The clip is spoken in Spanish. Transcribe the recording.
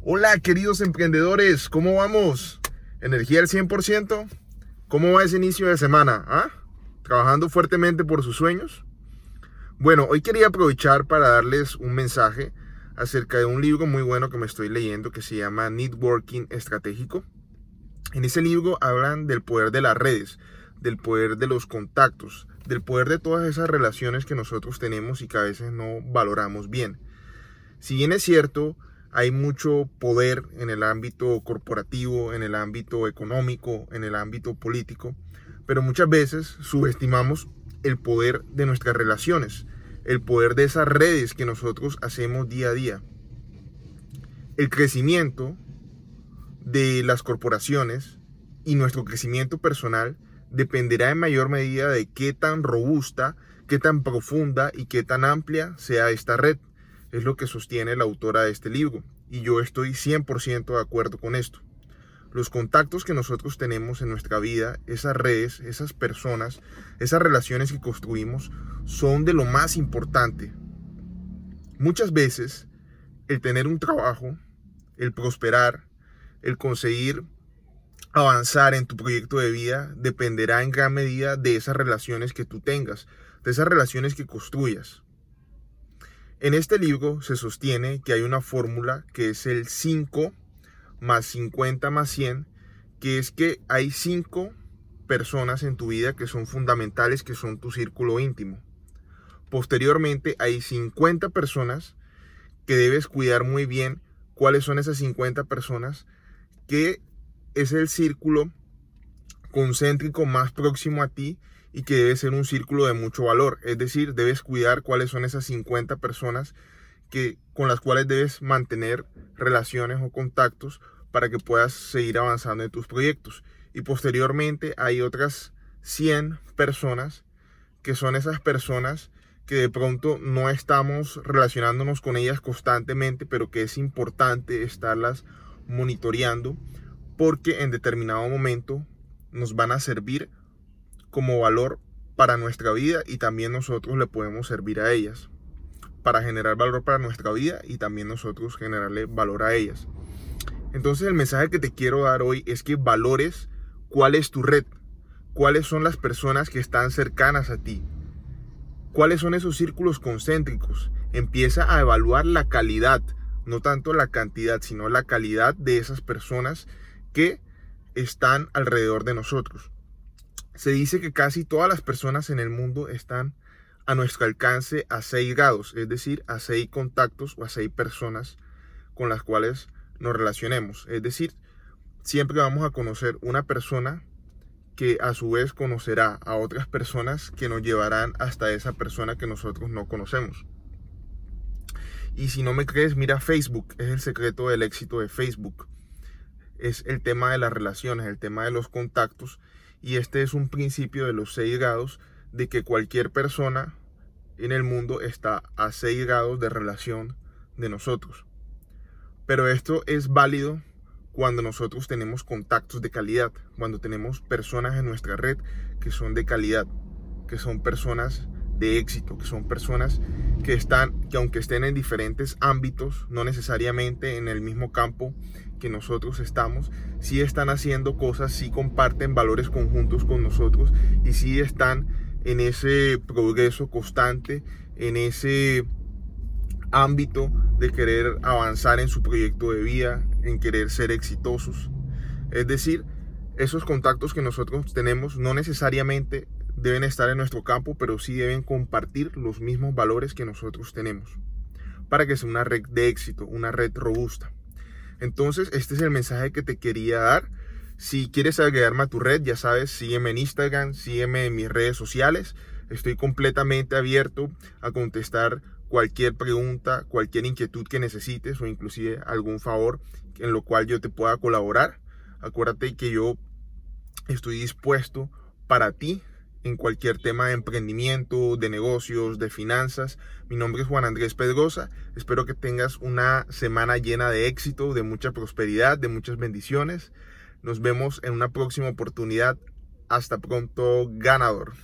Hola queridos emprendedores, ¿cómo vamos? ¿Energía al 100%? ¿Cómo va ese inicio de semana? ¿Ah? ¿Trabajando fuertemente por sus sueños? Bueno, hoy quería aprovechar para darles un mensaje acerca de un libro muy bueno que me estoy leyendo que se llama Networking Estratégico. En ese libro hablan del poder de las redes, del poder de los contactos, del poder de todas esas relaciones que nosotros tenemos y que a veces no valoramos bien. Si bien es cierto, hay mucho poder en el ámbito corporativo, en el ámbito económico, en el ámbito político, pero muchas veces subestimamos el poder de nuestras relaciones, el poder de esas redes que nosotros hacemos día a día. El crecimiento de las corporaciones y nuestro crecimiento personal dependerá en mayor medida de qué tan robusta, qué tan profunda y qué tan amplia sea esta red. Es lo que sostiene la autora de este libro y yo estoy 100% de acuerdo con esto. Los contactos que nosotros tenemos en nuestra vida, esas redes, esas personas, esas relaciones que construimos, son de lo más importante. Muchas veces el tener un trabajo, el prosperar, el conseguir avanzar en tu proyecto de vida dependerá en gran medida de esas relaciones que tú tengas, de esas relaciones que construyas. En este libro se sostiene que hay una fórmula que es el 5 más 50 más 100, que es que hay 5 personas en tu vida que son fundamentales, que son tu círculo íntimo. Posteriormente hay 50 personas que debes cuidar muy bien cuáles son esas 50 personas que es el círculo concéntrico más próximo a ti y que debe ser un círculo de mucho valor. Es decir, debes cuidar cuáles son esas 50 personas que, con las cuales debes mantener relaciones o contactos para que puedas seguir avanzando en tus proyectos. Y posteriormente hay otras 100 personas que son esas personas que de pronto no estamos relacionándonos con ellas constantemente, pero que es importante estarlas monitoreando porque en determinado momento nos van a servir como valor para nuestra vida y también nosotros le podemos servir a ellas. Para generar valor para nuestra vida y también nosotros generarle valor a ellas. Entonces el mensaje que te quiero dar hoy es que valores cuál es tu red, cuáles son las personas que están cercanas a ti, cuáles son esos círculos concéntricos. Empieza a evaluar la calidad, no tanto la cantidad, sino la calidad de esas personas que están alrededor de nosotros. Se dice que casi todas las personas en el mundo están a nuestro alcance a 6 grados, es decir, a 6 contactos o a 6 personas con las cuales nos relacionemos. Es decir, siempre vamos a conocer una persona que a su vez conocerá a otras personas que nos llevarán hasta esa persona que nosotros no conocemos. Y si no me crees, mira Facebook, es el secreto del éxito de Facebook es el tema de las relaciones, el tema de los contactos. Y este es un principio de los seis grados de que cualquier persona en el mundo está a seis grados de relación de nosotros. Pero esto es válido cuando nosotros tenemos contactos de calidad, cuando tenemos personas en nuestra red que son de calidad, que son personas de éxito, que son personas que están, que aunque estén en diferentes ámbitos, no necesariamente en el mismo campo que nosotros estamos, si están haciendo cosas, si comparten valores conjuntos con nosotros y si están en ese progreso constante, en ese ámbito de querer avanzar en su proyecto de vida, en querer ser exitosos. Es decir, esos contactos que nosotros tenemos no necesariamente deben estar en nuestro campo, pero sí deben compartir los mismos valores que nosotros tenemos para que sea una red de éxito, una red robusta. Entonces, este es el mensaje que te quería dar. Si quieres agregarme a tu red, ya sabes, sígueme en Instagram, sígueme en mis redes sociales. Estoy completamente abierto a contestar cualquier pregunta, cualquier inquietud que necesites o inclusive algún favor en lo cual yo te pueda colaborar. Acuérdate que yo estoy dispuesto para ti en cualquier tema de emprendimiento, de negocios, de finanzas. Mi nombre es Juan Andrés Pedrosa. Espero que tengas una semana llena de éxito, de mucha prosperidad, de muchas bendiciones. Nos vemos en una próxima oportunidad. Hasta pronto, ganador.